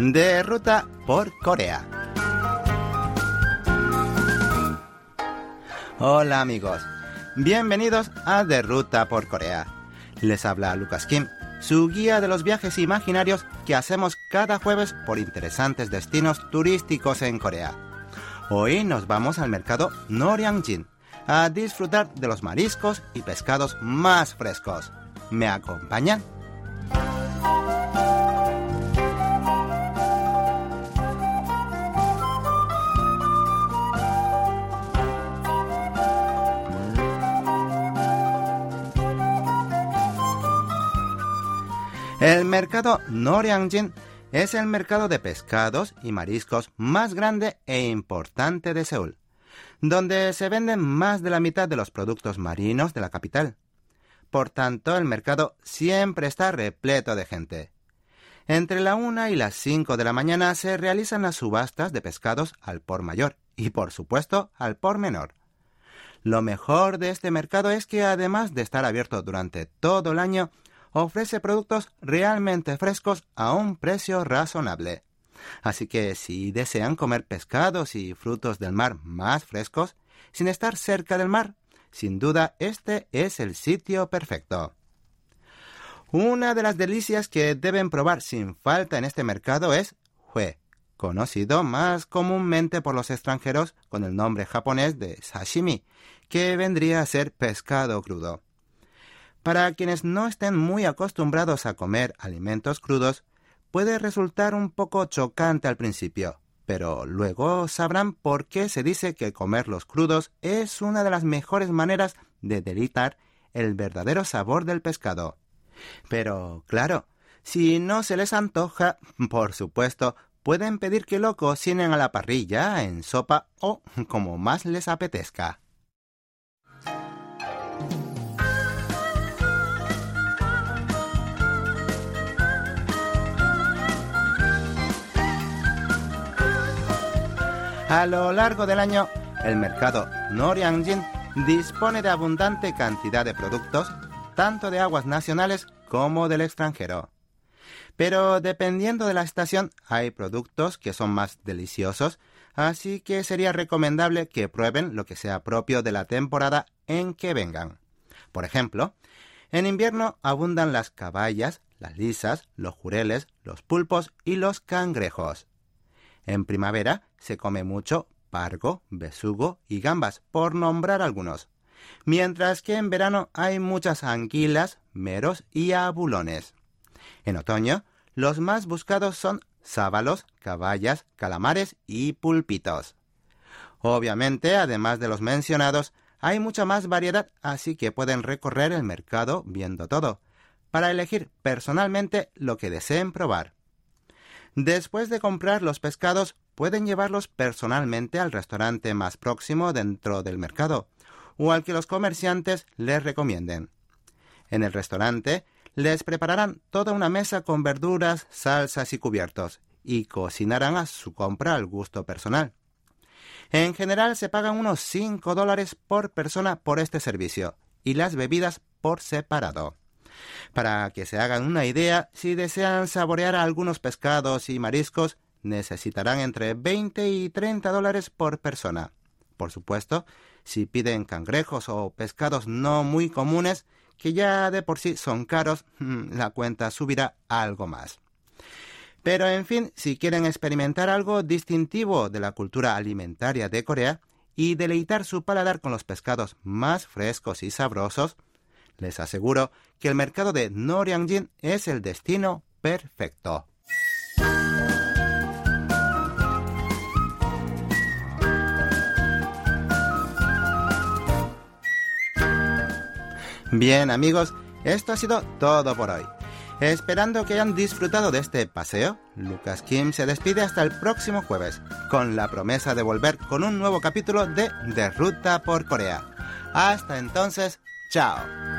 de ruta por Corea. Hola amigos, bienvenidos a De Ruta por Corea. Les habla Lucas Kim, su guía de los viajes imaginarios que hacemos cada jueves por interesantes destinos turísticos en Corea. Hoy nos vamos al mercado Noryangjin a disfrutar de los mariscos y pescados más frescos. ¿Me acompañan? El mercado Noryangjin es el mercado de pescados y mariscos más grande e importante de Seúl, donde se venden más de la mitad de los productos marinos de la capital. Por tanto, el mercado siempre está repleto de gente. Entre la una y las cinco de la mañana se realizan las subastas de pescados al por mayor y, por supuesto, al por menor. Lo mejor de este mercado es que, además de estar abierto durante todo el año, ofrece productos realmente frescos a un precio razonable. Así que si desean comer pescados y frutos del mar más frescos, sin estar cerca del mar, sin duda este es el sitio perfecto. Una de las delicias que deben probar sin falta en este mercado es hue, conocido más comúnmente por los extranjeros con el nombre japonés de sashimi, que vendría a ser pescado crudo. Para quienes no estén muy acostumbrados a comer alimentos crudos, puede resultar un poco chocante al principio, pero luego sabrán por qué se dice que comerlos crudos es una de las mejores maneras de delitar el verdadero sabor del pescado. Pero, claro, si no se les antoja, por supuesto, pueden pedir que lo cocinen a la parrilla, en sopa o como más les apetezca. A lo largo del año, el mercado Noryangjin dispone de abundante cantidad de productos, tanto de aguas nacionales como del extranjero. Pero dependiendo de la estación, hay productos que son más deliciosos, así que sería recomendable que prueben lo que sea propio de la temporada en que vengan. Por ejemplo, en invierno abundan las caballas, las lisas, los jureles, los pulpos y los cangrejos. En primavera se come mucho pargo, besugo y gambas, por nombrar algunos. Mientras que en verano hay muchas anguilas, meros y abulones. En otoño, los más buscados son sábalos, caballas, calamares y pulpitos. Obviamente, además de los mencionados, hay mucha más variedad, así que pueden recorrer el mercado viendo todo, para elegir personalmente lo que deseen probar. Después de comprar los pescados, pueden llevarlos personalmente al restaurante más próximo dentro del mercado, o al que los comerciantes les recomienden. En el restaurante les prepararán toda una mesa con verduras, salsas y cubiertos, y cocinarán a su compra al gusto personal. En general se pagan unos 5 dólares por persona por este servicio, y las bebidas por separado. Para que se hagan una idea, si desean saborear algunos pescados y mariscos, necesitarán entre 20 y 30 dólares por persona. Por supuesto, si piden cangrejos o pescados no muy comunes, que ya de por sí son caros, la cuenta subirá algo más. Pero en fin, si quieren experimentar algo distintivo de la cultura alimentaria de Corea y deleitar su paladar con los pescados más frescos y sabrosos, les aseguro que el mercado de Noryangjin es el destino perfecto. Bien amigos, esto ha sido todo por hoy. Esperando que hayan disfrutado de este paseo, Lucas Kim se despide hasta el próximo jueves, con la promesa de volver con un nuevo capítulo de De Ruta por Corea. Hasta entonces, chao.